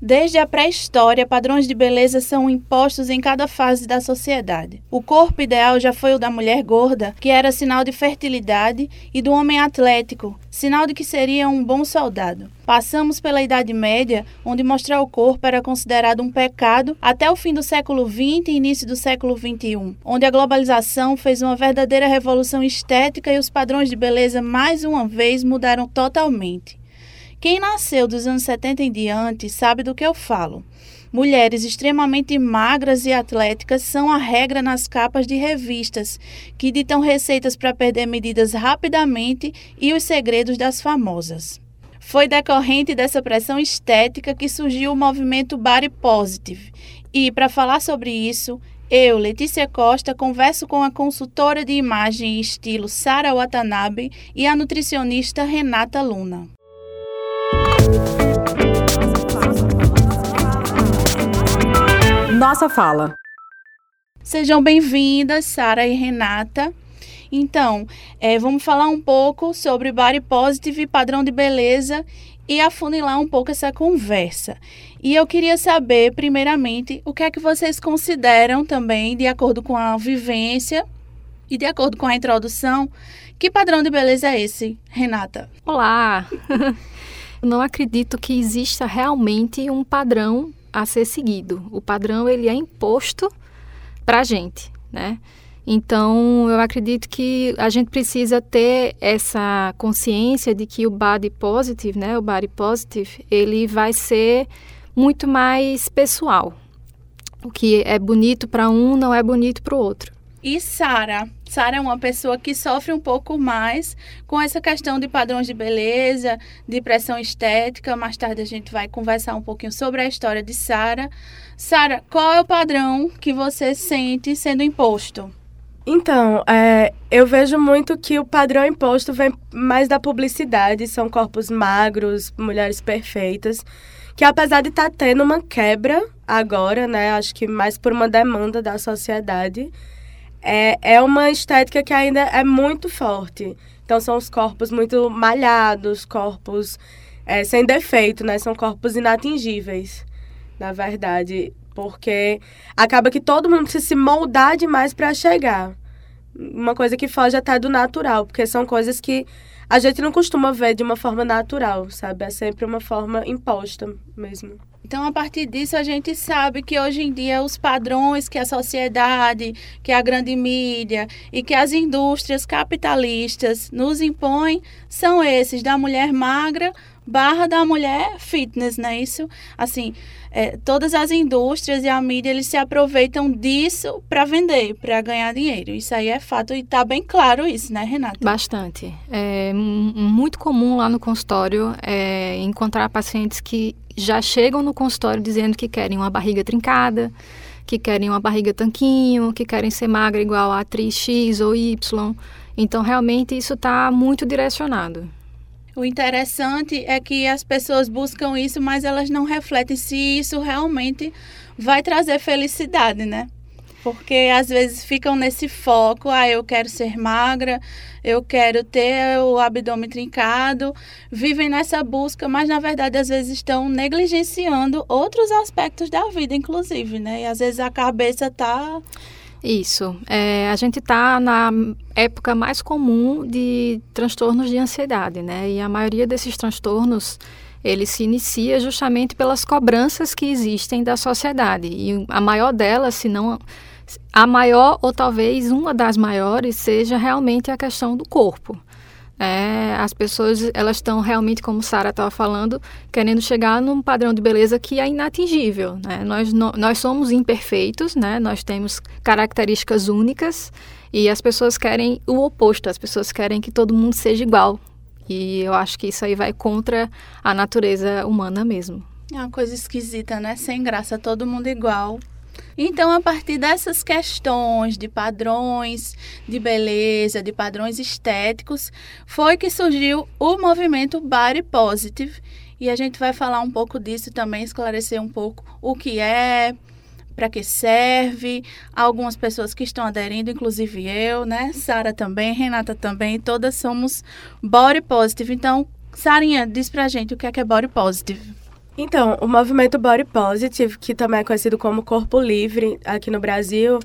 Desde a pré-história, padrões de beleza são impostos em cada fase da sociedade. O corpo ideal já foi o da mulher gorda, que era sinal de fertilidade, e do homem atlético, sinal de que seria um bom soldado. Passamos pela Idade Média, onde mostrar o corpo era considerado um pecado, até o fim do século XX e início do século XXI, onde a globalização fez uma verdadeira revolução estética e os padrões de beleza mais uma vez mudaram totalmente. Quem nasceu dos anos 70 em diante sabe do que eu falo. Mulheres extremamente magras e atléticas são a regra nas capas de revistas, que ditam receitas para perder medidas rapidamente e os segredos das famosas. Foi decorrente dessa pressão estética que surgiu o movimento Body Positive. E, para falar sobre isso, eu, Letícia Costa, converso com a consultora de imagem e estilo Sara Watanabe e a nutricionista Renata Luna. Nossa fala. Sejam bem-vindas, Sara e Renata. Então, é, vamos falar um pouco sobre body positive, padrão de beleza e afunilar um pouco essa conversa. E eu queria saber, primeiramente, o que é que vocês consideram também, de acordo com a vivência e de acordo com a introdução, que padrão de beleza é esse, Renata? Olá! não acredito que exista realmente um padrão a ser seguido. O padrão ele é imposto para a gente, né? Então, eu acredito que a gente precisa ter essa consciência de que o body positive, né, o body positive, ele vai ser muito mais pessoal. O que é bonito para um não é bonito para o outro. E Sara? Sara é uma pessoa que sofre um pouco mais com essa questão de padrões de beleza, de pressão estética. Mais tarde a gente vai conversar um pouquinho sobre a história de Sara. Sara, qual é o padrão que você sente sendo imposto? Então, é, eu vejo muito que o padrão imposto vem mais da publicidade, são corpos magros, mulheres perfeitas, que apesar de estar tá tendo uma quebra agora, né, acho que mais por uma demanda da sociedade, é, é uma estética que ainda é muito forte. Então, são os corpos muito malhados, corpos é, sem defeito, né? São corpos inatingíveis, na verdade. Porque acaba que todo mundo precisa se moldar demais para chegar. Uma coisa que foge até do natural, porque são coisas que a gente não costuma ver de uma forma natural, sabe? É sempre uma forma imposta mesmo. Então, a partir disso, a gente sabe que hoje em dia os padrões que a sociedade, que a grande mídia e que as indústrias capitalistas nos impõem são esses da mulher magra barra da mulher fitness, não é isso? Assim, é, todas as indústrias e a mídia eles se aproveitam disso para vender, para ganhar dinheiro. Isso aí é fato e está bem claro isso, né, Renata? Bastante. É muito comum lá no consultório é, encontrar pacientes que já chegam no consultório dizendo que querem uma barriga trincada, que querem uma barriga tanquinho, que querem ser magra igual a atriz X ou Y. Então, realmente, isso está muito direcionado. O interessante é que as pessoas buscam isso, mas elas não refletem se isso realmente vai trazer felicidade, né? Porque às vezes ficam nesse foco, ah, eu quero ser magra, eu quero ter o abdômen trincado, vivem nessa busca, mas na verdade às vezes estão negligenciando outros aspectos da vida, inclusive, né? E às vezes a cabeça tá isso. É, a gente está na época mais comum de transtornos de ansiedade, né? E a maioria desses transtornos ele se inicia justamente pelas cobranças que existem da sociedade. E a maior delas, se não a maior ou talvez uma das maiores, seja realmente a questão do corpo. É, as pessoas elas estão realmente, como Sara estava falando, querendo chegar num padrão de beleza que é inatingível. Né? Nós, no, nós somos imperfeitos, né? nós temos características únicas e as pessoas querem o oposto, as pessoas querem que todo mundo seja igual. E eu acho que isso aí vai contra a natureza humana mesmo. É uma coisa esquisita, né? Sem graça, todo mundo igual. Então, a partir dessas questões de padrões de beleza, de padrões estéticos, foi que surgiu o movimento Body Positive. E a gente vai falar um pouco disso também, esclarecer um pouco o que é, para que serve, algumas pessoas que estão aderindo, inclusive eu, né? Sara também, Renata também, todas somos body positive. Então, Sarinha, diz pra gente o que é que é body positive. Então, o movimento Body Positive, que também é conhecido como Corpo Livre aqui no Brasil,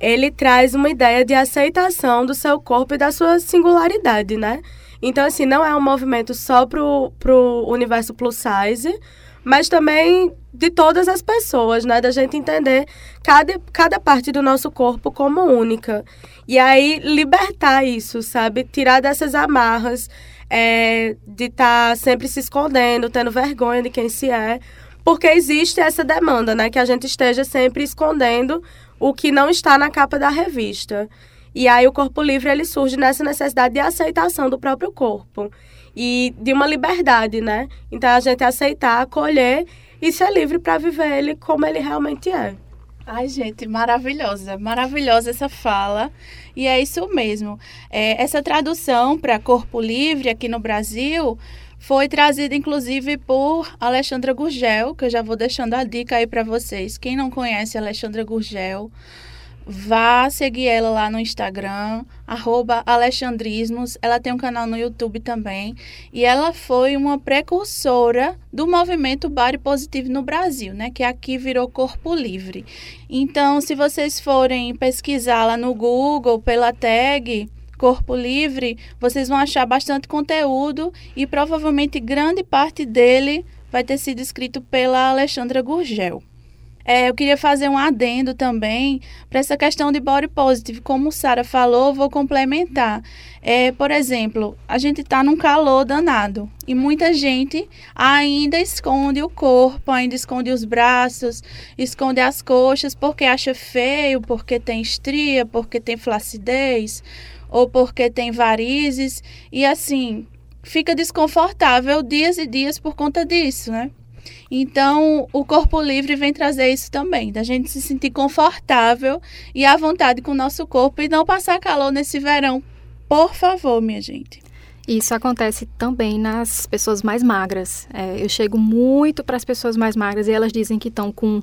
ele traz uma ideia de aceitação do seu corpo e da sua singularidade, né? Então, assim, não é um movimento só pro, pro universo plus size, mas também de todas as pessoas, né? Da gente entender cada, cada parte do nosso corpo como única. E aí, libertar isso, sabe? Tirar dessas amarras é, de estar tá sempre se escondendo, tendo vergonha de quem se é, porque existe essa demanda, né? Que a gente esteja sempre escondendo o que não está na capa da revista. E aí o corpo livre ele surge nessa necessidade de aceitação do próprio corpo e de uma liberdade, né? Então a gente aceitar, acolher e ser livre para viver ele como ele realmente é. Ai, gente, maravilhosa, maravilhosa essa fala. E é isso mesmo. É, essa tradução para Corpo Livre aqui no Brasil foi trazida inclusive por Alexandra Gurgel, que eu já vou deixando a dica aí para vocês. Quem não conhece Alexandra Gurgel, Vá seguir ela lá no Instagram, Alexandrismos. Ela tem um canal no YouTube também. E ela foi uma precursora do movimento Body Positivo no Brasil, né? Que aqui virou Corpo Livre. Então, se vocês forem pesquisar lá no Google pela tag Corpo Livre, vocês vão achar bastante conteúdo e provavelmente grande parte dele vai ter sido escrito pela Alexandra Gurgel. É, eu queria fazer um adendo também para essa questão de body positive. Como Sara falou, vou complementar. É, por exemplo, a gente está num calor danado e muita gente ainda esconde o corpo, ainda esconde os braços, esconde as coxas porque acha feio, porque tem estria, porque tem flacidez ou porque tem varizes e assim fica desconfortável dias e dias por conta disso, né? Então, o corpo livre vem trazer isso também, da gente se sentir confortável e à vontade com o nosso corpo e não passar calor nesse verão. Por favor, minha gente. Isso acontece também nas pessoas mais magras. É, eu chego muito para as pessoas mais magras e elas dizem que estão com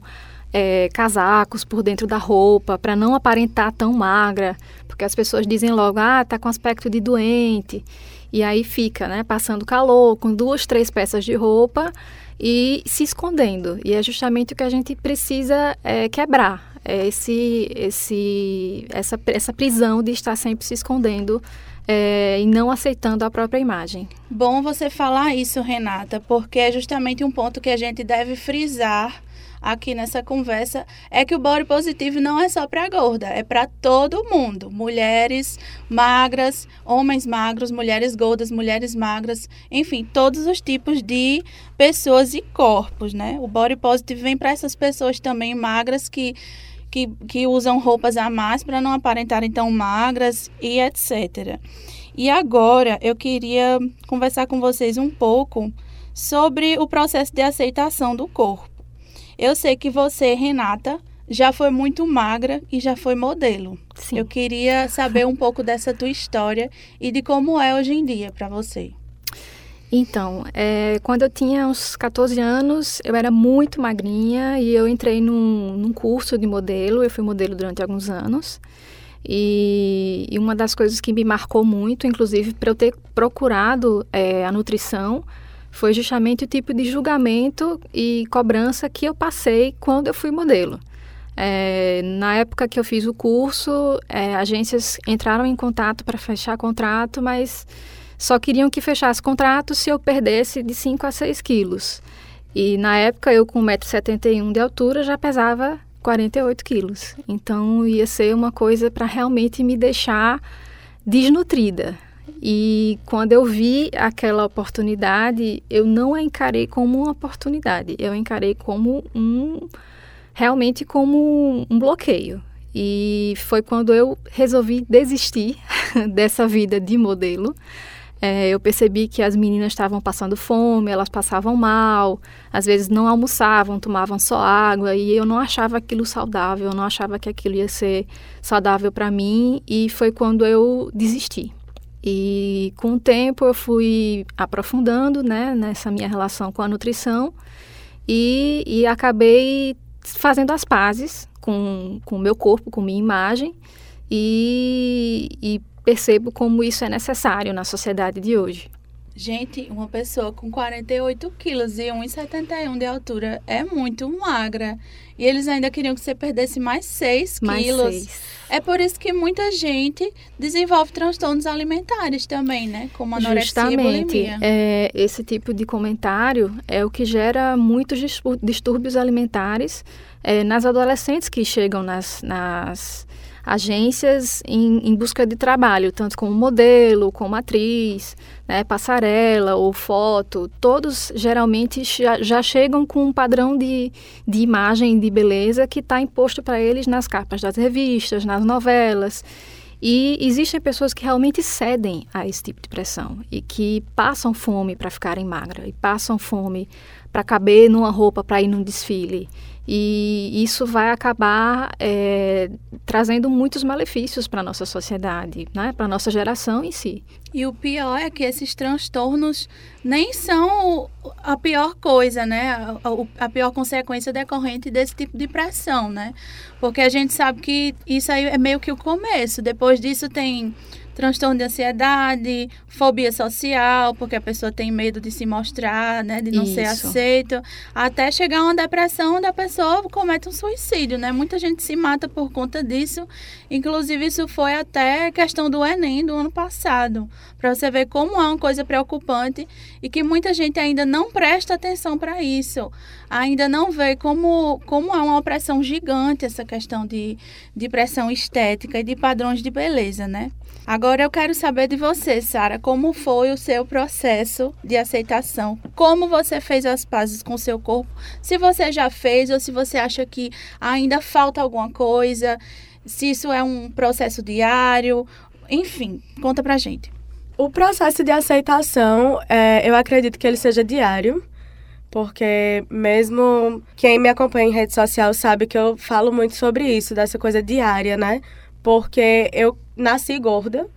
é, casacos por dentro da roupa para não aparentar tão magra, porque as pessoas dizem logo, ah, tá com aspecto de doente. E aí fica, né, passando calor, com duas, três peças de roupa e se escondendo. E é justamente o que a gente precisa é, quebrar. É esse, esse, essa, essa prisão de estar sempre se escondendo é, e não aceitando a própria imagem. Bom você falar isso, Renata, porque é justamente um ponto que a gente deve frisar aqui nessa conversa é que o body positivo não é só para gorda, é para todo mundo. Mulheres magras, homens magros, mulheres gordas, mulheres magras, enfim, todos os tipos de pessoas e corpos, né? O body positive vem para essas pessoas também magras que que, que usam roupas a mais para não aparentarem tão magras e etc. E agora eu queria conversar com vocês um pouco sobre o processo de aceitação do corpo. Eu sei que você, Renata, já foi muito magra e já foi modelo. Sim. Eu queria saber um pouco dessa tua história e de como é hoje em dia para você. Então, é, quando eu tinha uns 14 anos, eu era muito magrinha e eu entrei num, num curso de modelo. Eu fui modelo durante alguns anos. E, e uma das coisas que me marcou muito, inclusive, para eu ter procurado é, a nutrição, foi justamente o tipo de julgamento e cobrança que eu passei quando eu fui modelo. É, na época que eu fiz o curso, é, agências entraram em contato para fechar contrato, mas só queriam que fechasse contrato se eu perdesse de 5 a 6 quilos. E na época eu com 1,71m de altura já pesava 48 quilos. Então ia ser uma coisa para realmente me deixar desnutrida. E quando eu vi aquela oportunidade, eu não a encarei como uma oportunidade, eu encarei como um realmente como um bloqueio. E foi quando eu resolvi desistir dessa vida de modelo. É, eu percebi que as meninas estavam passando fome, elas passavam mal, às vezes não almoçavam, tomavam só água, e eu não achava aquilo saudável, eu não achava que aquilo ia ser saudável para mim, e foi quando eu desisti. E com o tempo eu fui aprofundando né, nessa minha relação com a nutrição e, e acabei fazendo as pazes com o meu corpo, com minha imagem e, e percebo como isso é necessário na sociedade de hoje. Gente, uma pessoa com 48 quilos e 1,71 de altura é muito magra. E eles ainda queriam que você perdesse mais 6 Mais quilos. seis. É por isso que muita gente desenvolve transtornos alimentares também, né? Como anorexia e Justamente, bulimia. é, esse tipo de comentário é o que gera muitos distúrbios alimentares é, nas adolescentes que chegam nas, nas agências em, em busca de trabalho, tanto como modelo, como atriz, né, passarela ou foto. Todos geralmente já, já chegam com um padrão de, de imagem, de beleza que está imposto para eles nas capas das revistas, nas novelas. E existem pessoas que realmente cedem a esse tipo de pressão e que passam fome para ficarem magras e passam fome para caber numa roupa para ir num desfile. E isso vai acabar é, trazendo muitos malefícios para a nossa sociedade, né? para a nossa geração em si. E o pior é que esses transtornos nem são a pior coisa, né? A, a pior consequência decorrente desse tipo de pressão, né? Porque a gente sabe que isso aí é meio que o começo. Depois disso tem transtorno de ansiedade, fobia social, porque a pessoa tem medo de se mostrar, né? De não ser Isso. aceito. Até chegar a uma depressão onde a pessoa comete um suicídio, né? Muita gente se mata por conta disso. Inclusive, isso foi até questão do Enem do ano passado. Para você ver como é uma coisa preocupante e que muita gente ainda não presta atenção para isso. Ainda não vê como, como é uma opressão gigante essa questão de, de pressão estética e de padrões de beleza, né? Agora eu quero saber de você, Sara, como foi o seu processo de aceitação? Como você fez as pazes com seu corpo? Se você já fez ou se você acha que ainda falta alguma coisa, se isso é um processo diário, enfim, conta pra gente. O processo de aceitação, é, eu acredito que ele seja diário, porque mesmo quem me acompanha em rede social sabe que eu falo muito sobre isso, dessa coisa diária, né? Porque eu nasci gorda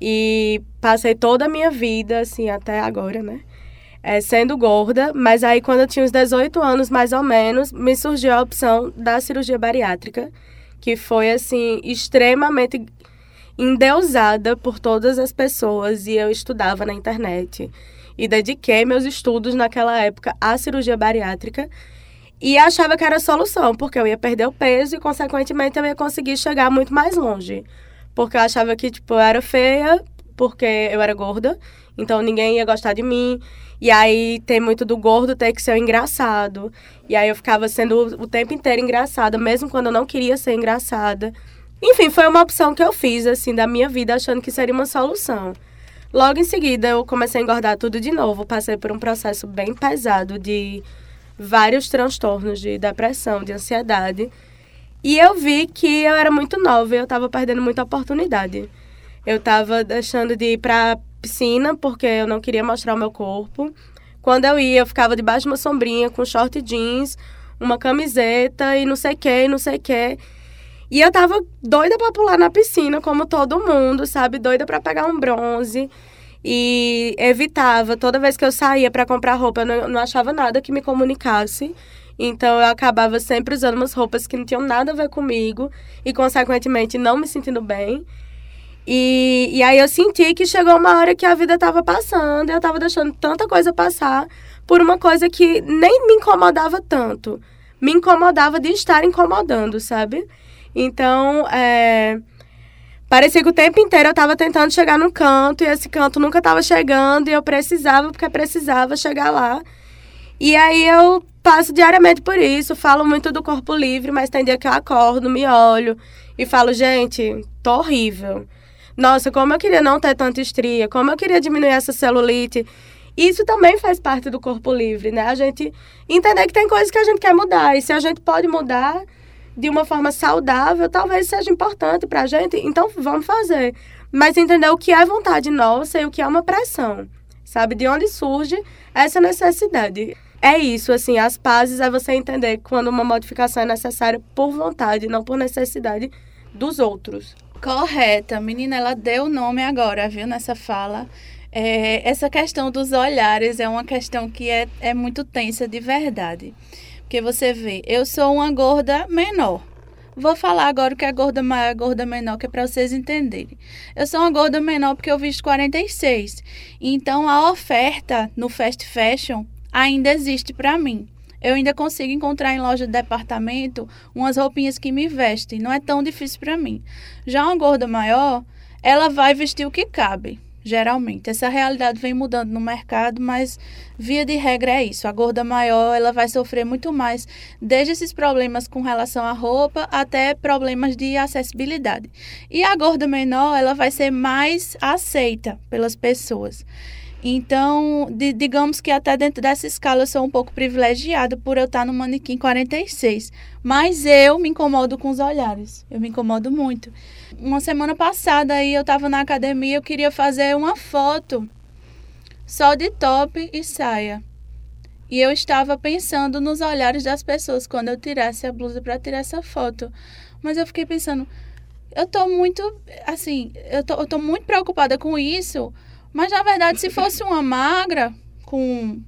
e passei toda a minha vida, assim, até agora, né? É, sendo gorda, mas aí quando eu tinha uns 18 anos, mais ou menos, me surgiu a opção da cirurgia bariátrica, que foi, assim, extremamente endeusada por todas as pessoas e eu estudava na internet e dediquei meus estudos naquela época à cirurgia bariátrica e achava que era a solução, porque eu ia perder o peso e consequentemente eu ia conseguir chegar muito mais longe. Porque eu achava que tipo eu era feia, porque eu era gorda, então ninguém ia gostar de mim. E aí tem muito do gordo ter que ser engraçado. E aí eu ficava sendo o tempo inteiro engraçada, mesmo quando eu não queria ser engraçada. Enfim, foi uma opção que eu fiz, assim, da minha vida, achando que seria uma solução. Logo em seguida, eu comecei a engordar tudo de novo. Passei por um processo bem pesado de vários transtornos de depressão, de ansiedade. E eu vi que eu era muito nova e eu estava perdendo muita oportunidade. Eu estava deixando de ir para piscina porque eu não queria mostrar o meu corpo. Quando eu ia, eu ficava debaixo de uma sombrinha com short jeans, uma camiseta e não sei o que, não sei o que. E eu tava doida pra pular na piscina, como todo mundo, sabe? Doida pra pegar um bronze. E evitava, toda vez que eu saía pra comprar roupa, eu não, não achava nada que me comunicasse. Então eu acabava sempre usando umas roupas que não tinham nada a ver comigo e, consequentemente, não me sentindo bem. E, e aí eu senti que chegou uma hora que a vida tava passando eu tava deixando tanta coisa passar por uma coisa que nem me incomodava tanto. Me incomodava de estar incomodando, sabe? Então, é... parecia que o tempo inteiro eu estava tentando chegar no canto e esse canto nunca estava chegando e eu precisava, porque precisava chegar lá. E aí eu passo diariamente por isso, falo muito do corpo livre, mas tem dia que eu acordo, me olho e falo, gente, tô horrível. Nossa, como eu queria não ter tanta estria, como eu queria diminuir essa celulite. Isso também faz parte do corpo livre, né? A gente entender que tem coisas que a gente quer mudar e se a gente pode mudar de uma forma saudável, talvez seja importante pra gente, então vamos fazer. Mas entender o que é vontade nossa e o que é uma pressão, sabe? De onde surge essa necessidade. É isso, assim, as pazes é você entender quando uma modificação é necessária por vontade, não por necessidade dos outros. Correta, menina, ela deu o nome agora, viu, nessa fala. É, essa questão dos olhares é uma questão que é, é muito tensa de verdade. Porque você vê, eu sou uma gorda menor, Vou falar agora o que é gorda maior gorda menor, que é para vocês entenderem. Eu sou uma gorda menor porque eu visto 46. Então a oferta no fast fashion ainda existe para mim. Eu ainda consigo encontrar em loja de departamento umas roupinhas que me vestem. Não é tão difícil para mim. Já uma gorda maior, ela vai vestir o que cabe geralmente. Essa realidade vem mudando no mercado, mas via de regra é isso. A gorda maior, ela vai sofrer muito mais, desde esses problemas com relação à roupa até problemas de acessibilidade. E a gorda menor, ela vai ser mais aceita pelas pessoas. Então, de, digamos que até dentro dessa escala eu sou um pouco privilegiada por eu estar no manequim 46. Mas eu me incomodo com os olhares. Eu me incomodo muito. Uma semana passada aí eu estava na academia, eu queria fazer uma foto só de top e saia. E eu estava pensando nos olhares das pessoas quando eu tirasse a blusa para tirar essa foto. Mas eu fiquei pensando, eu tô muito, assim, eu tô, tô muito preocupada com isso mas na verdade, se fosse uma magra, com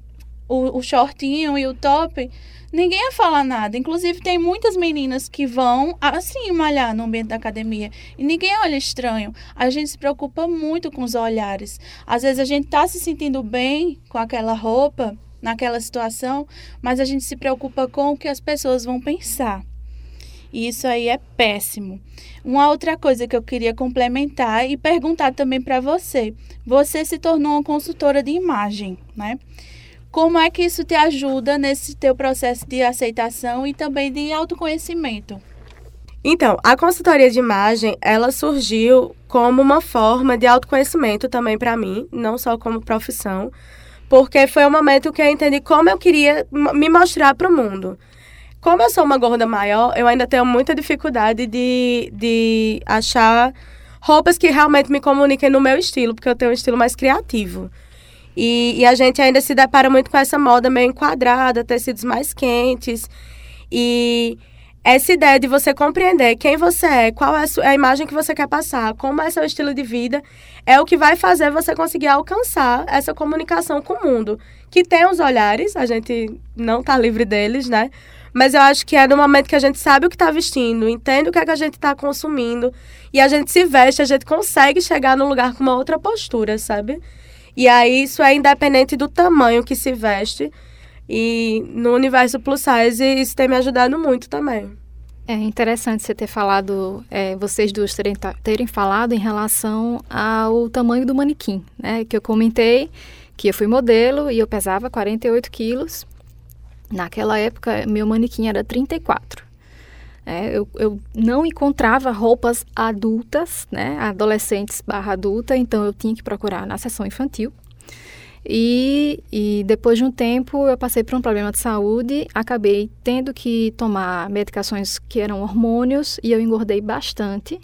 o, o shortinho e o top, ninguém ia falar nada. Inclusive, tem muitas meninas que vão assim malhar no ambiente da academia e ninguém olha estranho. A gente se preocupa muito com os olhares. Às vezes a gente tá se sentindo bem com aquela roupa, naquela situação, mas a gente se preocupa com o que as pessoas vão pensar. E isso aí é péssimo. Uma outra coisa que eu queria complementar e perguntar também para você. Você se tornou uma consultora de imagem, né? Como é que isso te ajuda nesse teu processo de aceitação e também de autoconhecimento? Então, a consultoria de imagem, ela surgiu como uma forma de autoconhecimento também para mim, não só como profissão, porque foi o momento que eu entendi como eu queria me mostrar para o mundo. Como eu sou uma gorda maior, eu ainda tenho muita dificuldade de, de achar roupas que realmente me comuniquem no meu estilo, porque eu tenho um estilo mais criativo. E, e a gente ainda se depara muito com essa moda meio enquadrada, tecidos mais quentes. E essa ideia de você compreender quem você é, qual é a, imagem que você quer passar, como é seu estilo de vida, é o que vai fazer você conseguir alcançar essa comunicação com o mundo. Que tem os olhares, a gente não está livre deles, né? Mas eu acho que é no momento que a gente sabe o que está vestindo, entende o que é que a gente está consumindo e a gente se veste, a gente consegue chegar num lugar com uma outra postura, sabe? E aí isso é independente do tamanho que se veste. E no universo plus size isso tem me ajudado muito também. É interessante você ter falado, é, vocês duas terem, terem falado em relação ao tamanho do manequim, né? Que eu comentei que eu fui modelo e eu pesava 48 quilos Naquela época, meu manequim era 34. É, eu, eu não encontrava roupas adultas, né, adolescentes barra adulta, então eu tinha que procurar na seção infantil. E, e, depois de um tempo eu passei por um problema de saúde, acabei tendo que tomar medicações que eram hormônios e eu engordei bastante.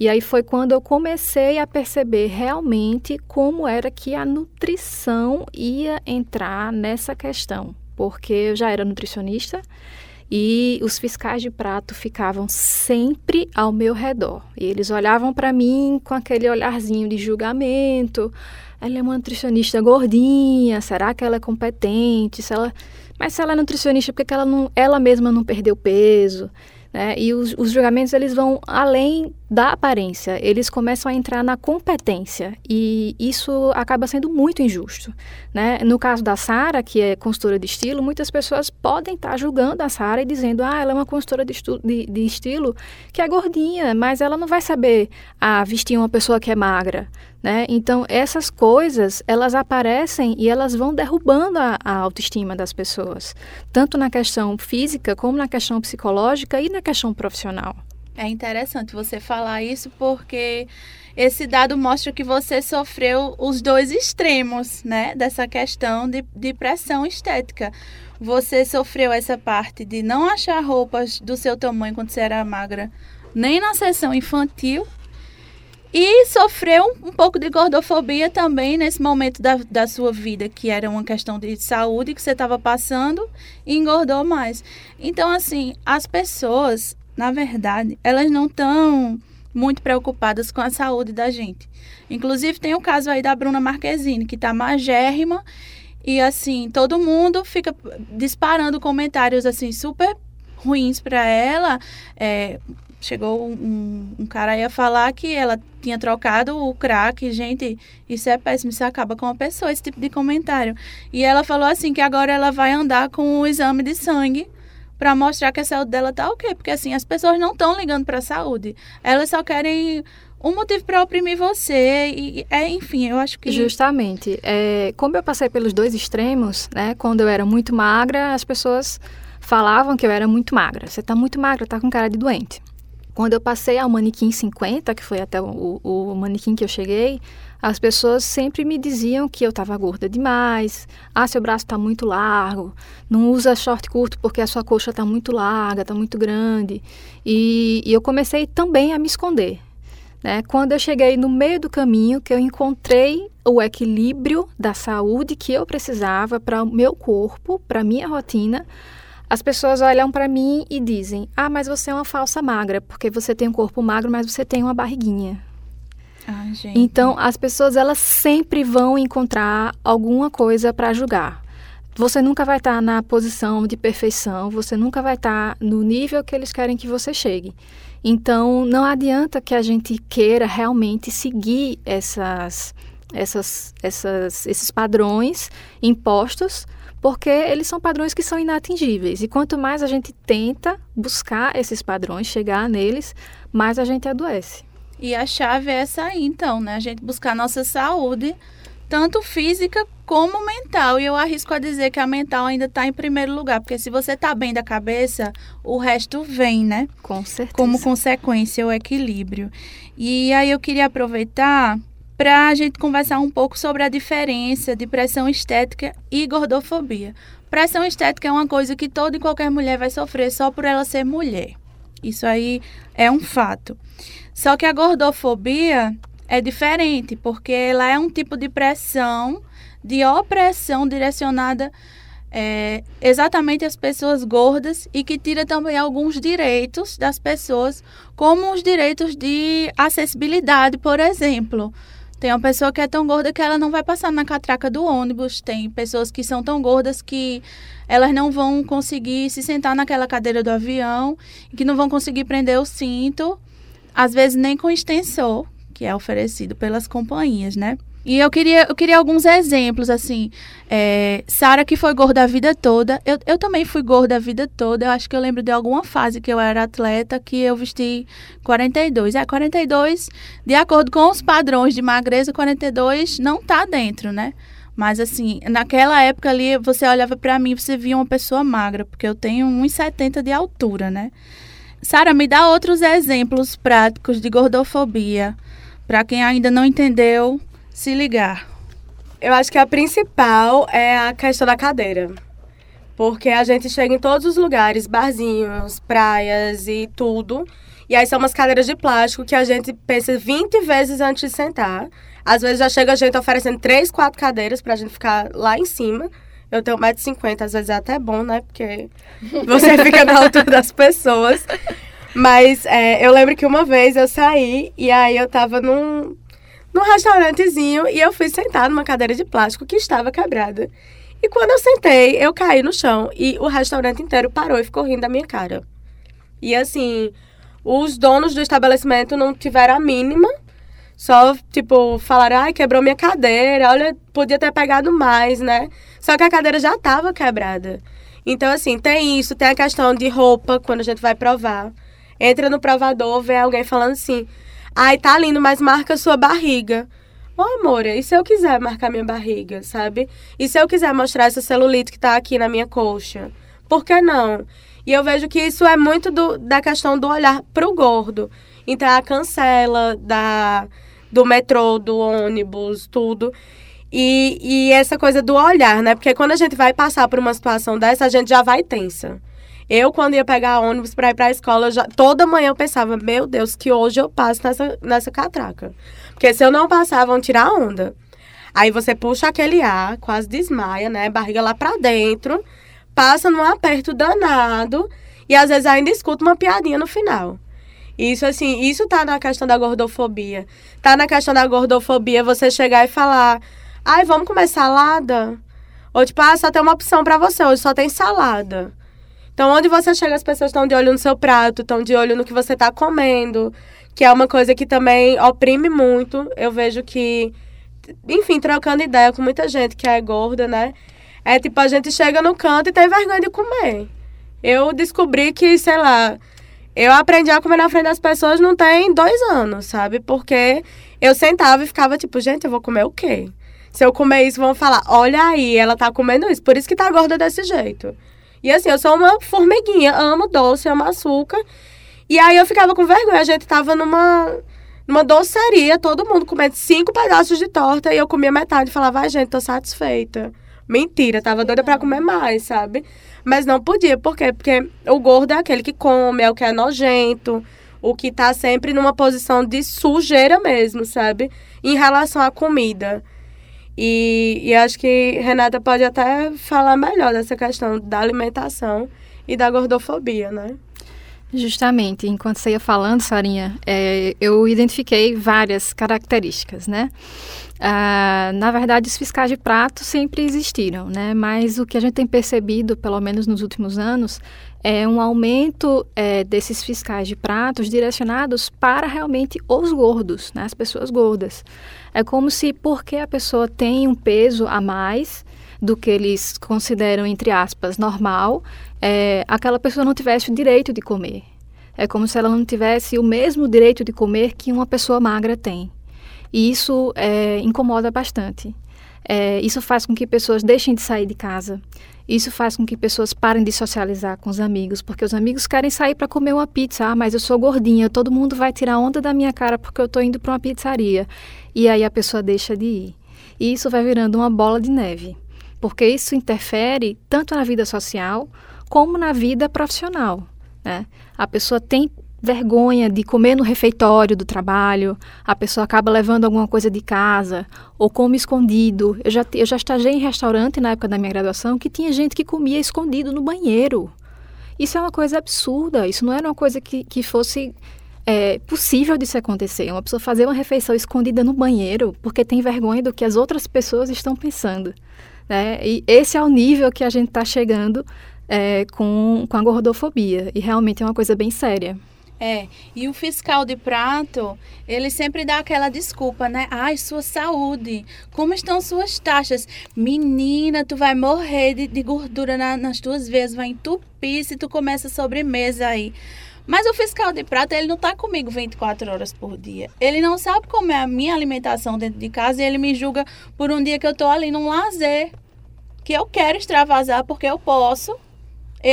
E aí foi quando eu comecei a perceber realmente como era que a nutrição ia entrar nessa questão porque eu já era nutricionista e os fiscais de prato ficavam sempre ao meu redor. E eles olhavam para mim com aquele olharzinho de julgamento. Ela é uma nutricionista gordinha, será que ela é competente? Se ela... Mas se ela é nutricionista, por que ela, não, ela mesma não perdeu peso? Né? E os, os julgamentos eles vão além da aparência, eles começam a entrar na competência e isso acaba sendo muito injusto. Né? No caso da Sara, que é consultora de estilo, muitas pessoas podem estar julgando a Sara e dizendo: ah, ela é uma consultora de, de, de, estilo que é gordinha, mas ela não vai saber ah, vestir uma pessoa que é magra. Né? Então, essas coisas, elas aparecem e elas vão derrubando a, a autoestima das pessoas, tanto na questão física, como na questão psicológica e na questão profissional. É interessante você falar isso porque esse dado mostra que você sofreu os dois extremos, né, dessa questão de, de pressão estética. Você sofreu essa parte de não achar roupas do seu tamanho quando você era magra, nem na sessão infantil, e sofreu um, um pouco de gordofobia também nesse momento da, da sua vida, que era uma questão de saúde que você estava passando e engordou mais. Então, assim, as pessoas, na verdade, elas não estão muito preocupadas com a saúde da gente. Inclusive, tem o caso aí da Bruna Marquezine, que está magérrima e, assim, todo mundo fica disparando comentários, assim, super ruins para ela. É, chegou um, um, cara aí a falar que ela tinha trocado o crack. Gente, isso é péssimo, isso acaba com a pessoa, esse tipo de comentário. E ela falou assim que agora ela vai andar com o exame de sangue para mostrar que a saúde dela tá ok, porque assim, as pessoas não estão ligando para a saúde. Elas só querem um motivo para oprimir você e é enfim eu acho que justamente é, como eu passei pelos dois extremos né quando eu era muito magra as pessoas falavam que eu era muito magra você está muito magra está com cara de doente quando eu passei ao manequim 50, que foi até o, o manequim que eu cheguei, as pessoas sempre me diziam que eu estava gorda demais. Ah, seu braço está muito largo. Não usa short curto porque a sua coxa está muito larga, está muito grande. E, e, eu comecei também a me esconder. Né? Quando eu cheguei no meio do caminho, que eu encontrei o equilíbrio da saúde que eu precisava para o meu corpo, para minha rotina, as pessoas olham para mim e dizem: Ah, mas você é uma falsa magra, porque você tem um corpo magro, mas você tem uma barriguinha. Ai. Então, as pessoas elas sempre vão encontrar alguma coisa para julgar. Você nunca vai estar tá na posição de perfeição, você nunca vai estar tá no nível que eles querem que você chegue. Então, não adianta que a gente queira realmente seguir essas, essas, essas, esses padrões impostos porque eles são padrões que são inatingíveis. E quanto mais a gente tenta buscar esses padrões, chegar neles, mais a gente adoece. E a chave é essa aí, então, né? A gente buscar nossa saúde, tanto física como mental. E eu arrisco a dizer que a mental ainda está em primeiro lugar, porque se você está bem da cabeça, o resto vem, né? Com certeza. Como consequência, o equilíbrio. E aí eu queria aproveitar para a gente conversar um pouco sobre a diferença de pressão estética e gordofobia. Pressão estética é uma coisa que toda e qualquer mulher vai sofrer só por ela ser mulher. Isso aí é um fato. Só que a gordofobia é diferente, porque ela é um tipo de pressão, de opressão direcionada é, exatamente às pessoas gordas e que tira também alguns direitos das pessoas, como os direitos de acessibilidade, por exemplo. Tem uma pessoa que é tão gorda que ela não vai passar na catraca do ônibus. Tem pessoas que são tão gordas que elas não vão conseguir se sentar naquela cadeira do avião, que não vão conseguir prender o cinto, às vezes nem com extensor, que é oferecido pelas companhias, né? E eu queria, eu queria alguns exemplos, assim. É, Sara, que foi gorda a vida toda. Eu, eu também fui gorda a vida toda. Eu acho que eu lembro de alguma fase que eu era atleta que eu vesti 42. É, 42, de acordo com os padrões de magreza, 42 não tá dentro, né? Mas, assim, naquela época ali, você olhava para mim e você via uma pessoa magra, porque eu tenho 1,70 de altura, né? Sara, me dá outros exemplos práticos de gordofobia. Para quem ainda não entendeu, se ligar? Eu acho que a principal é a questão da cadeira. Porque a gente chega em todos os lugares, barzinhos, praias e tudo. E aí são umas cadeiras de plástico que a gente pensa 20 vezes antes de sentar. Às vezes já chega a gente oferecendo três, quatro cadeiras pra gente ficar lá em cima. Eu tenho 1,50m, às vezes é até bom, né? Porque você fica na altura das pessoas. Mas é, eu lembro que uma vez eu saí e aí eu tava num, num restaurantezinho e eu fui sentar numa cadeira de plástico que estava quebrada. E quando eu sentei, eu caí no chão e o restaurante inteiro parou e ficou rindo da minha cara. E assim, os donos do estabelecimento não tiveram a mínima, só tipo falaram: "Ai, quebrou minha cadeira. Olha, podia ter pegado mais, né?" Só que a cadeira já estava quebrada. Então assim, tem isso, tem a questão de roupa quando a gente vai provar. Entra no provador, vê alguém falando assim: Ai, tá lindo, mas marca sua barriga. Ô, oh, amor, e se eu quiser marcar minha barriga, sabe? E se eu quiser mostrar essa celulite que tá aqui na minha coxa? Por que não? E eu vejo que isso é muito do, da questão do olhar pro gordo. Então, a cancela da, do metrô, do ônibus, tudo. E, e essa coisa do olhar, né? Porque quando a gente vai passar por uma situação dessa, a gente já vai tensa. Eu, quando ia pegar ônibus para ir para a escola, já, toda manhã eu pensava, meu Deus, que hoje eu passo nessa, nessa catraca. Porque se eu não passar, vão tirar onda. Aí você puxa aquele ar, quase desmaia, né? Barriga lá para dentro, passa num aperto danado e às vezes ainda escuta uma piadinha no final. Isso, assim, isso tá na questão da gordofobia. Tá na questão da gordofobia você chegar e falar, ai, vamos comer salada? Ou tipo, ah, só tem uma opção para você, hoje só tem salada. Então, onde você chega, as pessoas estão de olho no seu prato, estão de olho no que você está comendo, que é uma coisa que também oprime muito. Eu vejo que, enfim, trocando ideia com muita gente que é gorda, né? É tipo, a gente chega no canto e tem vergonha de comer. Eu descobri que, sei lá, eu aprendi a comer na frente das pessoas não tem dois anos, sabe? Porque eu sentava e ficava tipo, gente, eu vou comer o quê? Se eu comer isso, vão falar, olha aí, ela tá comendo isso, por isso que tá gorda desse jeito. E assim, eu sou uma formiguinha, amo doce, amo açúcar. E aí eu ficava com vergonha. A gente tava numa, numa doceria, todo mundo comendo cinco pedaços de torta e eu comia metade e falava, ai, gente, tô satisfeita. Mentira, tava doida para comer mais, sabe? Mas não podia, por quê? Porque o gordo é aquele que come, é o que é nojento, o que tá sempre numa posição de sujeira mesmo, sabe? Em relação à comida. E, e acho que Renata pode até falar melhor dessa questão da alimentação e da gordofobia, né? Justamente, enquanto você ia falando, Sarinha, é, eu identifiquei várias características, né? Ah, na verdade, os fiscais de prato sempre existiram, né? Mas o que a gente tem percebido, pelo menos nos últimos anos, é um aumento é, desses fiscais de pratos direcionados para realmente os gordos, né? As pessoas gordas. É como se, porque a pessoa tem um peso a mais do que eles consideram, entre aspas, normal, é, aquela pessoa não tivesse o direito de comer. É como se ela não tivesse o mesmo direito de comer que uma pessoa magra tem. E isso é, incomoda bastante. É, isso faz com que pessoas deixem de sair de casa. Isso faz com que pessoas parem de socializar com os amigos, porque os amigos querem sair para comer uma pizza. Ah, mas eu sou gordinha, todo mundo vai tirar onda da minha cara porque eu estou indo para uma pizzaria. E aí a pessoa deixa de ir. E isso vai virando uma bola de neve, porque isso interfere tanto na vida social como na vida profissional. Né? A pessoa tem vergonha de comer no refeitório do trabalho, a pessoa acaba levando alguma coisa de casa ou come escondido. Eu já, eu já estagiei em restaurante na época da minha graduação que tinha gente que comia escondido no banheiro. Isso é uma coisa absurda, isso não era uma coisa que, que fosse é, possível se acontecer. Uma pessoa fazer uma refeição escondida no banheiro porque tem vergonha do que as outras pessoas estão pensando. Né? E esse é o nível que a gente está chegando é, com, com a gordofobia. E realmente é uma coisa bem séria. É, e o fiscal de prato, ele sempre dá aquela desculpa, né? Ai, sua saúde, como estão suas taxas? Menina, tu vai morrer de, de gordura na, nas tuas veias, vai entupir se tu começa sobremesa aí. Mas o fiscal de prato, ele não tá comigo 24 horas por dia. Ele não sabe como é a minha alimentação dentro de casa e ele me julga por um dia que eu tô ali num lazer. Que eu quero extravasar porque eu posso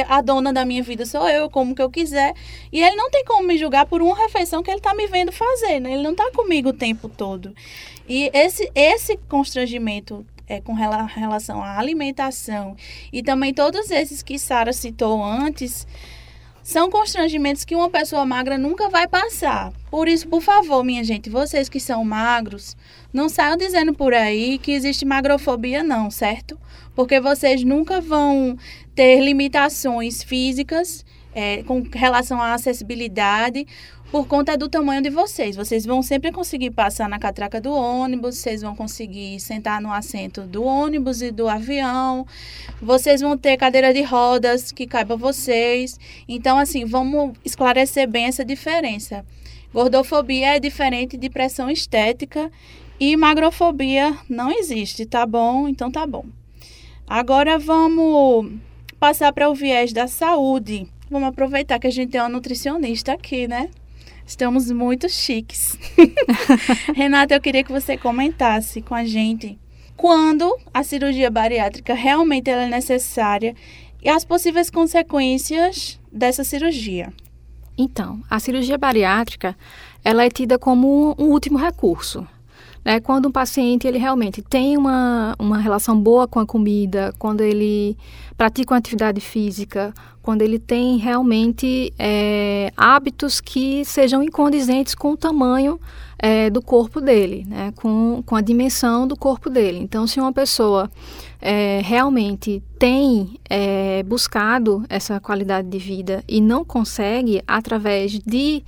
a dona da minha vida sou eu, eu como que eu quiser. E ele não tem como me julgar por uma refeição que ele está me vendo fazer, né? Ele não está comigo o tempo todo. E esse, esse constrangimento é, com relação à alimentação e também todos esses que Sara citou antes, são constrangimentos que uma pessoa magra nunca vai passar. Por isso, por favor, minha gente, vocês que são magros, não saiam dizendo por aí que existe magrofobia, não, certo? Porque vocês nunca vão ter limitações físicas é, com relação à acessibilidade por conta do tamanho de vocês. Vocês vão sempre conseguir passar na catraca do ônibus, vocês vão conseguir sentar no assento do ônibus e do avião, vocês vão ter cadeira de rodas que caiba vocês. Então, assim, vamos esclarecer bem essa diferença. Gordofobia é diferente de pressão estética e magrofobia não existe, tá bom? Então tá bom. Agora vamos passar para o viés da saúde. Vamos aproveitar que a gente tem uma nutricionista aqui, né? Estamos muito chiques. Renata, eu queria que você comentasse com a gente quando a cirurgia bariátrica realmente é necessária e as possíveis consequências dessa cirurgia. Então, a cirurgia bariátrica ela é tida como um último recurso. Né? Quando um paciente ele realmente tem uma, uma relação boa com a comida, quando ele pratica uma atividade física, quando ele tem realmente é, hábitos que sejam incondizentes com o tamanho é, do corpo dele, né? com, com a dimensão do corpo dele. Então, se uma pessoa é, realmente tem é, buscado essa qualidade de vida e não consegue, através de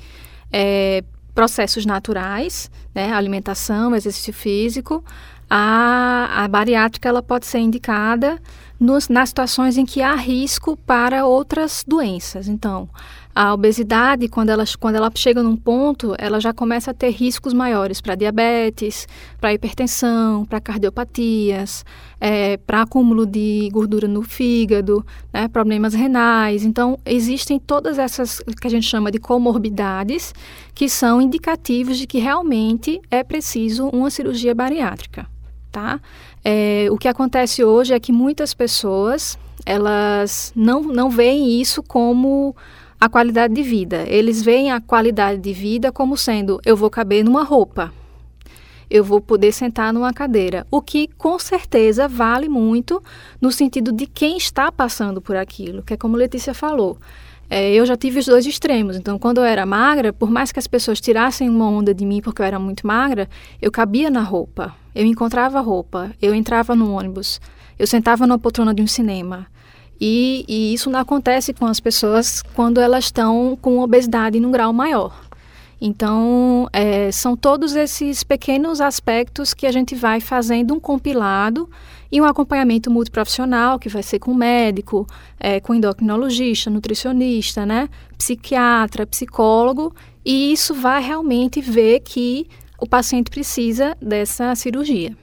é, processos naturais, né, alimentação, exercício físico, a, a bariátrica ela pode ser indicada nos, nas situações em que há risco para outras doenças. Então, a obesidade, quando ela, quando ela chega num ponto, ela já começa a ter riscos maiores para diabetes, para hipertensão, para cardiopatias, é, para acúmulo de gordura no fígado, né, problemas renais. Então, existem todas essas que a gente chama de comorbidades, que são indicativos de que realmente é preciso uma cirurgia bariátrica. Tá? É, o que acontece hoje é que muitas pessoas elas não, não veem isso como a qualidade de vida. Eles veem a qualidade de vida como sendo eu vou caber numa roupa, eu vou poder sentar numa cadeira, o que com certeza vale muito no sentido de quem está passando por aquilo, que é como Letícia falou. É, eu já tive os dois extremos. Então, quando eu era magra, por mais que as pessoas tirassem uma onda de mim porque eu era muito magra, eu cabia na roupa. Eu encontrava roupa, eu entrava no ônibus, eu sentava na poltrona de um cinema. E, e isso não acontece com as pessoas quando elas estão com obesidade num grau maior. Então, é, são todos esses pequenos aspectos que a gente vai fazendo um compilado e um acompanhamento multiprofissional, que vai ser com médico, é, com endocrinologista, nutricionista, né, psiquiatra, psicólogo, e isso vai realmente ver que o paciente precisa dessa cirurgia.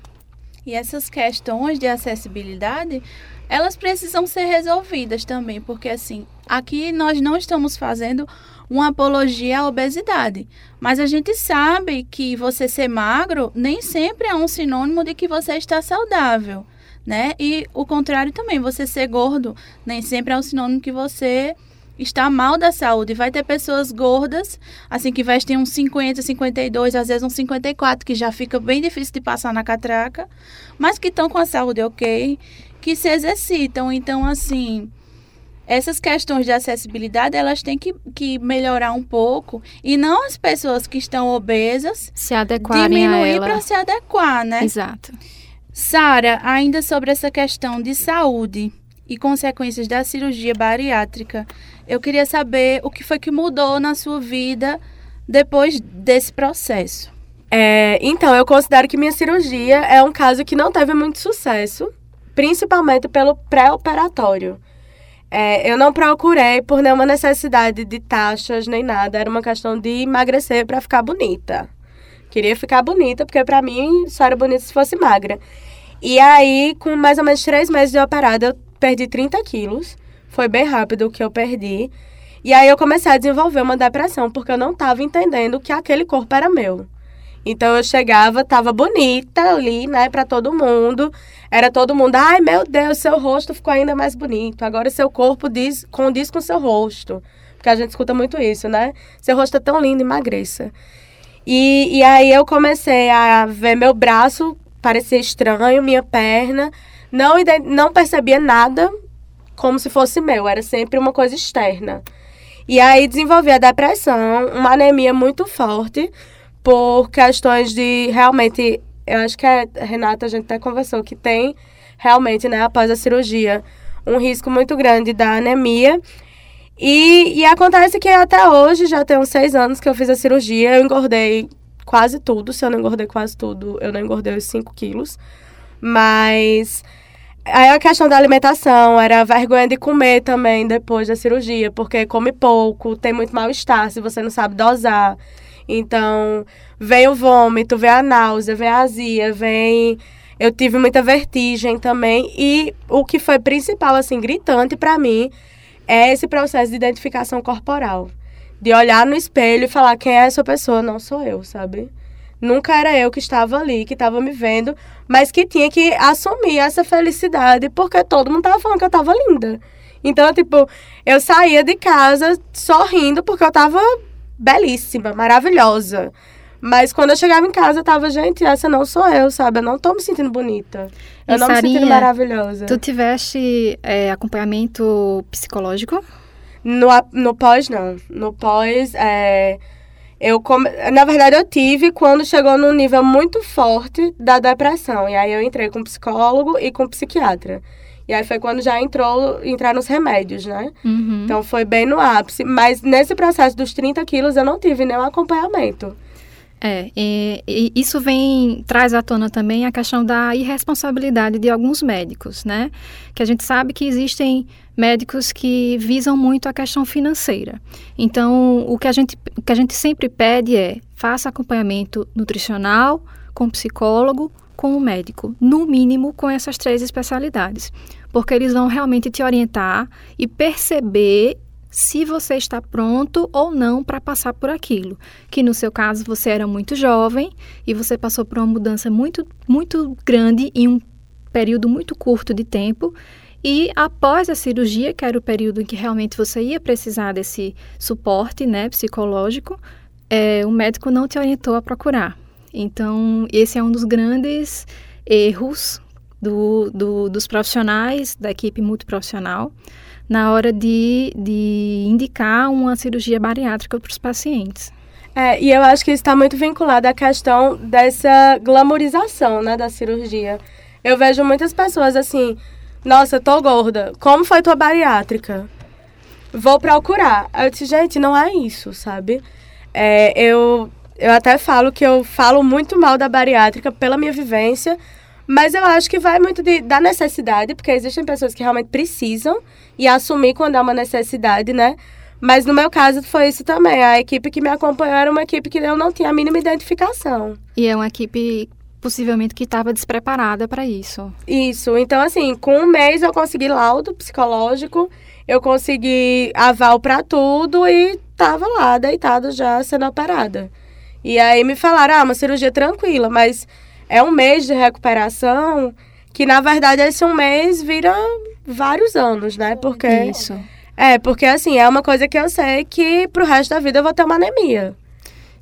E essas questões de acessibilidade elas precisam ser resolvidas também, porque assim, aqui nós não estamos fazendo uma apologia à obesidade, mas a gente sabe que você ser magro nem sempre é um sinônimo de que você está saudável, né? E o contrário também, você ser gordo nem sempre é um sinônimo que você está mal da saúde. Vai ter pessoas gordas, assim, que vestem uns 50, 52, às vezes uns 54, que já fica bem difícil de passar na catraca, mas que estão com a saúde ok, que se exercitam. Então, assim, essas questões de acessibilidade, elas têm que, que melhorar um pouco. E não as pessoas que estão obesas se adequarem diminuir para se adequar, né? Exato. Sara, ainda sobre essa questão de saúde e consequências da cirurgia bariátrica, eu queria saber o que foi que mudou na sua vida depois desse processo. É, então, eu considero que minha cirurgia é um caso que não teve muito sucesso principalmente pelo pré-operatório. É, eu não procurei por nenhuma necessidade de taxas nem nada, era uma questão de emagrecer para ficar bonita. Queria ficar bonita, porque para mim só era bonita se fosse magra. E aí, com mais ou menos três meses de operada, eu perdi 30 quilos. Foi bem rápido o que eu perdi. E aí eu comecei a desenvolver uma depressão, porque eu não estava entendendo que aquele corpo era meu. Então eu chegava, tava bonita ali, né, para todo mundo. Era todo mundo, ai meu Deus, seu rosto ficou ainda mais bonito. Agora seu corpo diz, condiz com seu rosto. Porque a gente escuta muito isso, né? Seu rosto é tão lindo, emagreça. E, e aí eu comecei a ver meu braço parecia estranho, minha perna. Não, não percebia nada como se fosse meu, era sempre uma coisa externa. E aí desenvolvi a depressão, uma anemia muito forte por questões de realmente. Eu acho que a Renata, a gente até conversou que tem realmente, né, após a cirurgia, um risco muito grande da anemia. E, e acontece que até hoje, já tem uns seis anos que eu fiz a cirurgia, eu engordei quase tudo. Se eu não engordei quase tudo, eu não engordei os 5 quilos. Mas aí a questão da alimentação, era vergonha de comer também depois da cirurgia, porque come pouco, tem muito mal-estar se você não sabe dosar. Então, vem o vômito, vem a náusea, vem a azia, vem. Eu tive muita vertigem também. E o que foi principal, assim, gritante para mim, é esse processo de identificação corporal. De olhar no espelho e falar quem é essa pessoa, não sou eu, sabe? Nunca era eu que estava ali, que estava me vendo, mas que tinha que assumir essa felicidade, porque todo mundo tava falando que eu tava linda. Então, tipo, eu saía de casa sorrindo porque eu tava belíssima, maravilhosa. Mas quando eu chegava em casa, eu tava, gente, essa não sou eu, sabe? Eu não tô me sentindo bonita. Eu e não Sarinha, me sentindo maravilhosa. Tu tiveste é, acompanhamento psicológico? No, no pós, não. No pós, é, eu come... na verdade, eu tive quando chegou num nível muito forte da depressão. E aí eu entrei com psicólogo e com psiquiatra. E aí foi quando já entrou, entrar nos remédios, né? Uhum. Então foi bem no ápice. Mas nesse processo dos 30 quilos eu não tive nenhum acompanhamento. É, e, e, isso vem, traz à tona também a questão da irresponsabilidade de alguns médicos, né? Que a gente sabe que existem médicos que visam muito a questão financeira. Então, o que a gente, o que a gente sempre pede é faça acompanhamento nutricional, com psicólogo, com o médico, no mínimo com essas três especialidades, porque eles vão realmente te orientar e perceber se você está pronto ou não para passar por aquilo. Que no seu caso você era muito jovem e você passou por uma mudança muito, muito grande em um período muito curto de tempo. E após a cirurgia, que era o período em que realmente você ia precisar desse suporte né, psicológico, é, o médico não te orientou a procurar. Então, esse é um dos grandes erros do, do, dos profissionais, da equipe multiprofissional, na hora de, de indicar uma cirurgia bariátrica para os pacientes. É, e eu acho que isso está muito vinculado à questão dessa glamorização, né, da cirurgia. Eu vejo muitas pessoas assim, nossa, tô gorda, como foi tua bariátrica? Vou procurar. Eu disse, gente, não é isso, sabe? É, eu, eu até falo que eu falo muito mal da bariátrica pela minha vivência, mas eu acho que vai muito de, da necessidade, porque existem pessoas que realmente precisam e assumir quando há uma necessidade, né? Mas no meu caso foi isso também. A equipe que me acompanhou era uma equipe que eu não tinha a mínima identificação. E é uma equipe possivelmente que estava despreparada para isso. Isso. Então, assim, com um mês eu consegui laudo psicológico, eu consegui aval para tudo e tava lá, deitada já sendo operada. E aí me falaram, ah, uma cirurgia tranquila, mas é um mês de recuperação, que na verdade esse um mês vira vários anos, né? Porque. Isso. É, porque assim, é uma coisa que eu sei que pro resto da vida eu vou ter uma anemia.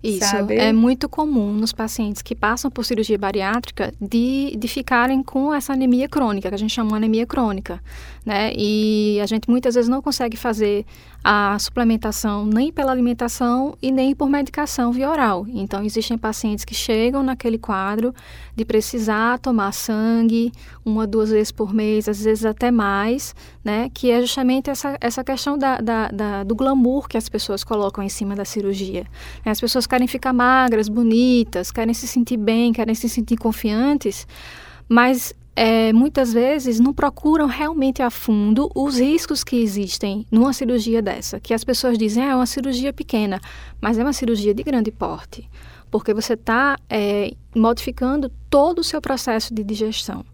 Isso sabe? é muito comum nos pacientes que passam por cirurgia bariátrica de, de ficarem com essa anemia crônica, que a gente chama de anemia crônica, né? E a gente muitas vezes não consegue fazer a suplementação nem pela alimentação e nem por medicação via oral. Então, existem pacientes que chegam naquele quadro de precisar tomar sangue uma, duas vezes por mês, às vezes até mais, né? Que é justamente essa, essa questão da, da, da do glamour que as pessoas colocam em cima da cirurgia. As pessoas querem ficar magras, bonitas, querem se sentir bem, querem se sentir confiantes, mas é, muitas vezes não procuram realmente a fundo os riscos que existem numa cirurgia dessa. Que as pessoas dizem, ah, é uma cirurgia pequena, mas é uma cirurgia de grande porte, porque você está é, modificando todo o seu processo de digestão.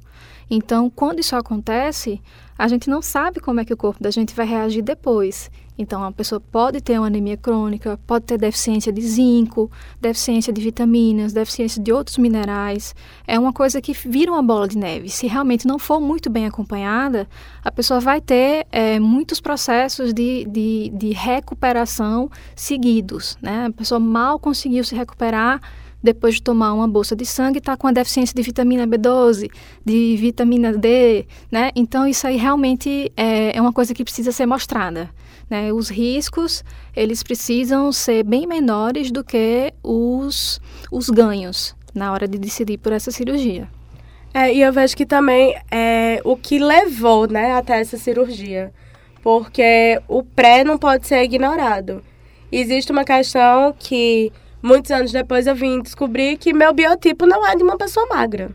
Então, quando isso acontece, a gente não sabe como é que o corpo da gente vai reagir depois. Então, a pessoa pode ter uma anemia crônica, pode ter deficiência de zinco, deficiência de vitaminas, deficiência de outros minerais. É uma coisa que vira uma bola de neve. Se realmente não for muito bem acompanhada, a pessoa vai ter é, muitos processos de, de, de recuperação seguidos. Né? A pessoa mal conseguiu se recuperar depois de tomar uma bolsa de sangue, está com a deficiência de vitamina B12, de vitamina D, né? Então, isso aí realmente é, é uma coisa que precisa ser mostrada. Né? Os riscos, eles precisam ser bem menores do que os, os ganhos na hora de decidir por essa cirurgia. É, e eu vejo que também é o que levou né, até essa cirurgia. Porque o pré não pode ser ignorado. Existe uma questão que muitos anos depois eu vim descobrir que meu biotipo não é de uma pessoa magra.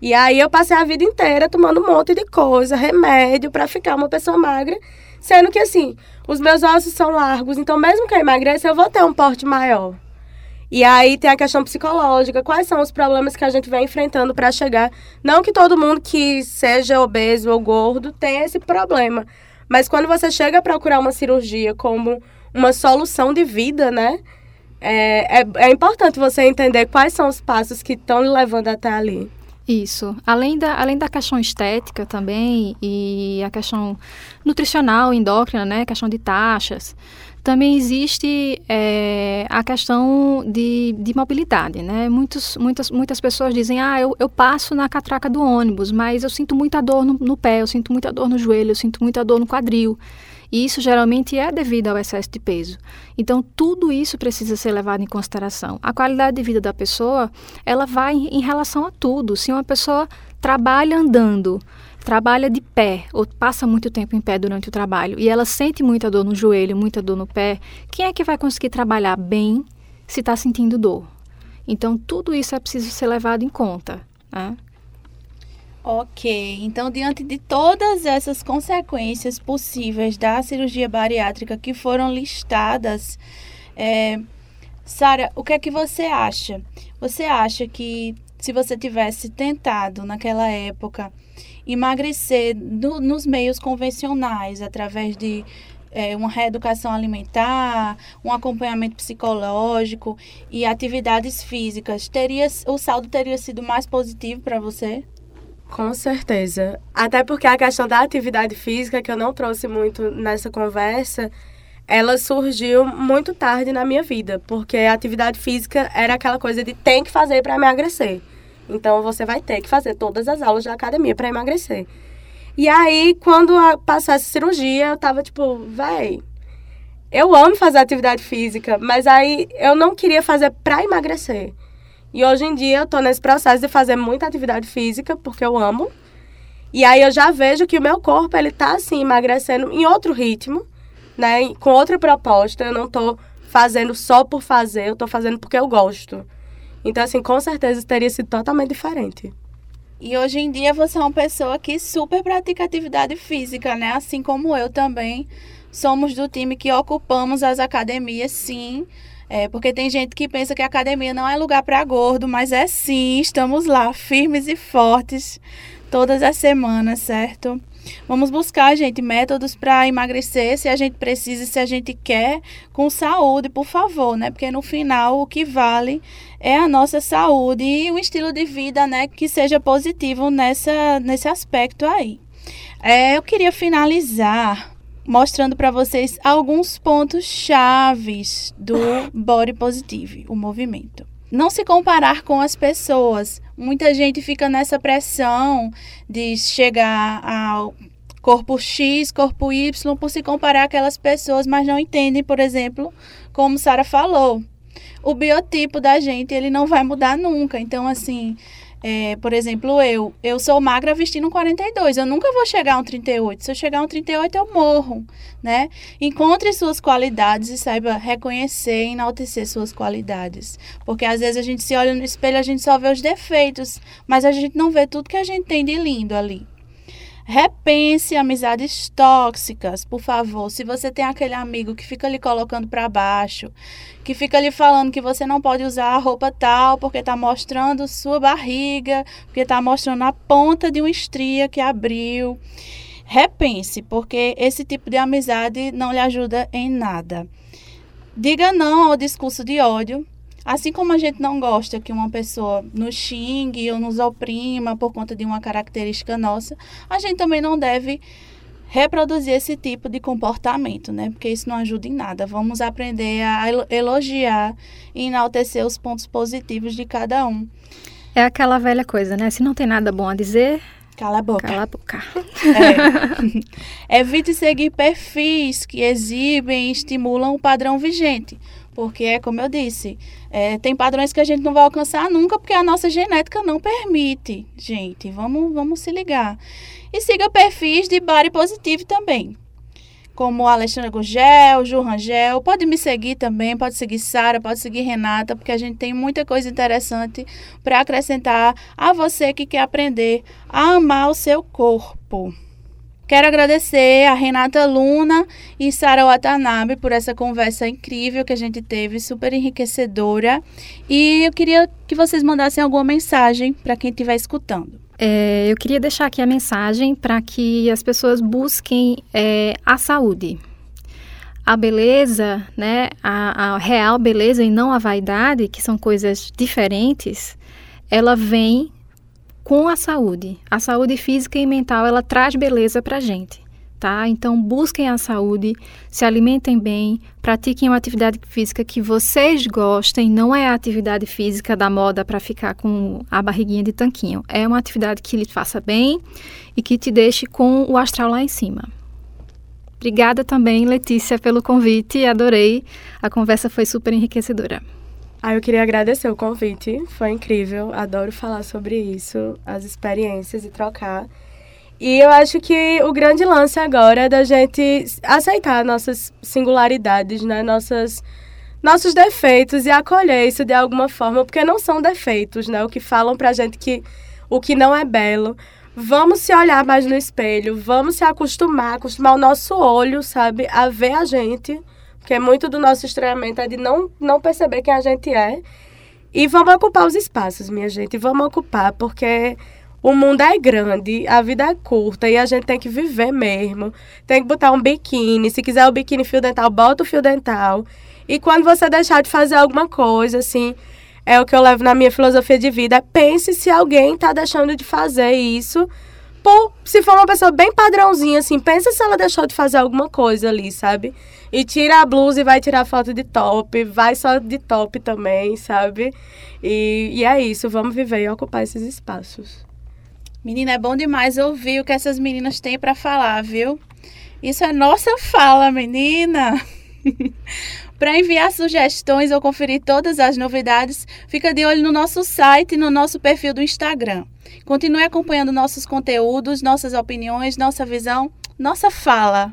E aí eu passei a vida inteira tomando um monte de coisa, remédio para ficar uma pessoa magra, sendo que assim, os meus ossos são largos, então mesmo que eu emagreça, eu vou ter um porte maior. E aí tem a questão psicológica, quais são os problemas que a gente vem enfrentando para chegar. Não que todo mundo que seja obeso ou gordo tenha esse problema, mas quando você chega a procurar uma cirurgia como uma solução de vida, né? é, é, é importante você entender quais são os passos que estão levando até ali. Isso. Além da, além da questão estética também e a questão nutricional, endócrina, né? Questão de taxas. Também existe é, a questão de, de mobilidade, né? Muitos, muitas, muitas pessoas dizem, ah, eu, eu passo na catraca do ônibus, mas eu sinto muita dor no, no pé, eu sinto muita dor no joelho, eu sinto muita dor no quadril. E isso geralmente é devido ao excesso de peso. Então, tudo isso precisa ser levado em consideração. A qualidade de vida da pessoa, ela vai em relação a tudo. Se uma pessoa trabalha andando, trabalha de pé ou passa muito tempo em pé durante o trabalho e ela sente muita dor no joelho, muita dor no pé, quem é que vai conseguir trabalhar bem se está sentindo dor? Então, tudo isso é preciso ser levado em conta. Né? Ok, então diante de todas essas consequências possíveis da cirurgia bariátrica que foram listadas, é, Sara, o que é que você acha? Você acha que se você tivesse tentado naquela época emagrecer no, nos meios convencionais, através de é, uma reeducação alimentar, um acompanhamento psicológico e atividades físicas, teria, o saldo teria sido mais positivo para você? Com certeza. Até porque a questão da atividade física, que eu não trouxe muito nessa conversa, ela surgiu muito tarde na minha vida, porque a atividade física era aquela coisa de tem que fazer para emagrecer. Então você vai ter que fazer todas as aulas da academia para emagrecer. E aí, quando passou essa cirurgia, eu tava tipo, véi, eu amo fazer atividade física, mas aí eu não queria fazer para emagrecer. E hoje em dia eu tô nesse processo de fazer muita atividade física, porque eu amo. E aí eu já vejo que o meu corpo, ele tá assim, emagrecendo em outro ritmo, né? Com outra proposta. Eu não tô fazendo só por fazer, eu tô fazendo porque eu gosto. Então, assim, com certeza teria sido totalmente diferente. E hoje em dia você é uma pessoa que super pratica atividade física, né? Assim como eu também. Somos do time que ocupamos as academias, sim. É, porque tem gente que pensa que a academia não é lugar para gordo, mas é sim. Estamos lá, firmes e fortes, todas as semanas, certo? Vamos buscar, gente, métodos para emagrecer se a gente precisa, se a gente quer, com saúde, por favor, né? Porque no final o que vale é a nossa saúde e um estilo de vida, né, que seja positivo nessa, nesse aspecto aí. É, eu queria finalizar mostrando para vocês alguns pontos chaves do body positive, o movimento. Não se comparar com as pessoas. Muita gente fica nessa pressão de chegar ao corpo X, corpo Y, por se comparar aquelas pessoas, mas não entendem, por exemplo, como Sara falou, o biotipo da gente ele não vai mudar nunca. Então, assim, é, por exemplo, eu, eu sou magra vestindo um 42, eu nunca vou chegar a um 38. Se eu chegar a um 38, eu morro, né? Encontre suas qualidades e saiba reconhecer e enaltecer suas qualidades. Porque às vezes a gente se olha no espelho, a gente só vê os defeitos, mas a gente não vê tudo que a gente tem de lindo ali. Repense amizades tóxicas, por favor. Se você tem aquele amigo que fica lhe colocando para baixo, que fica lhe falando que você não pode usar a roupa tal porque está mostrando sua barriga, porque está mostrando a ponta de uma estria que abriu. Repense, porque esse tipo de amizade não lhe ajuda em nada. Diga não ao discurso de ódio, Assim como a gente não gosta que uma pessoa nos xingue ou nos oprima por conta de uma característica nossa, a gente também não deve reproduzir esse tipo de comportamento, né? Porque isso não ajuda em nada. Vamos aprender a elogiar e enaltecer os pontos positivos de cada um. É aquela velha coisa, né? Se não tem nada bom a dizer, Cala a boca. Cala a boca. É. Evite seguir perfis que exibem e estimulam o padrão vigente. Porque é como eu disse, é, tem padrões que a gente não vai alcançar nunca porque a nossa genética não permite. Gente, vamos, vamos se ligar. E siga perfis de body positivo também. Como Alexandra Gugel, Ju Rangel. Pode me seguir também, pode seguir Sara, pode seguir Renata, porque a gente tem muita coisa interessante para acrescentar a você que quer aprender a amar o seu corpo. Quero agradecer a Renata Luna e Sara Watanabe por essa conversa incrível que a gente teve, super enriquecedora. E eu queria que vocês mandassem alguma mensagem para quem estiver escutando. É, eu queria deixar aqui a mensagem para que as pessoas busquem é, a saúde. A beleza, né, a, a real beleza e não a vaidade, que são coisas diferentes, ela vem com a saúde. A saúde física e mental, ela traz beleza para a gente, tá? Então, busquem a saúde, se alimentem bem, pratiquem uma atividade física que vocês gostem. Não é a atividade física da moda para ficar com a barriguinha de tanquinho. É uma atividade que lhe faça bem e que te deixe com o astral lá em cima. Obrigada também, Letícia, pelo convite. Adorei. A conversa foi super enriquecedora. Ah, eu queria agradecer o convite, foi incrível, adoro falar sobre isso, as experiências e trocar. E eu acho que o grande lance agora é da gente aceitar nossas singularidades, né? Nossas, nossos defeitos e acolher isso de alguma forma, porque não são defeitos, né? O que falam pra gente que o que não é belo. Vamos se olhar mais no espelho, vamos se acostumar, acostumar o nosso olho, sabe, a ver a gente, porque muito do nosso estranhamento é de não, não perceber quem a gente é. E vamos ocupar os espaços, minha gente, vamos ocupar, porque o mundo é grande, a vida é curta e a gente tem que viver mesmo. Tem que botar um biquíni, se quiser o biquíni fio dental, bota o fio dental. E quando você deixar de fazer alguma coisa, assim, é o que eu levo na minha filosofia de vida. Pense se alguém está deixando de fazer isso. Por, se for uma pessoa bem padrãozinha, assim, pensa se ela deixou de fazer alguma coisa ali, sabe? E tira a blusa e vai tirar foto de top, vai só de top também, sabe? E, e é isso, vamos viver e ocupar esses espaços. Menina, é bom demais ouvir o que essas meninas têm para falar, viu? Isso é nossa fala, menina! Para enviar sugestões ou conferir todas as novidades, fica de olho no nosso site e no nosso perfil do Instagram. Continue acompanhando nossos conteúdos, nossas opiniões, nossa visão, nossa fala.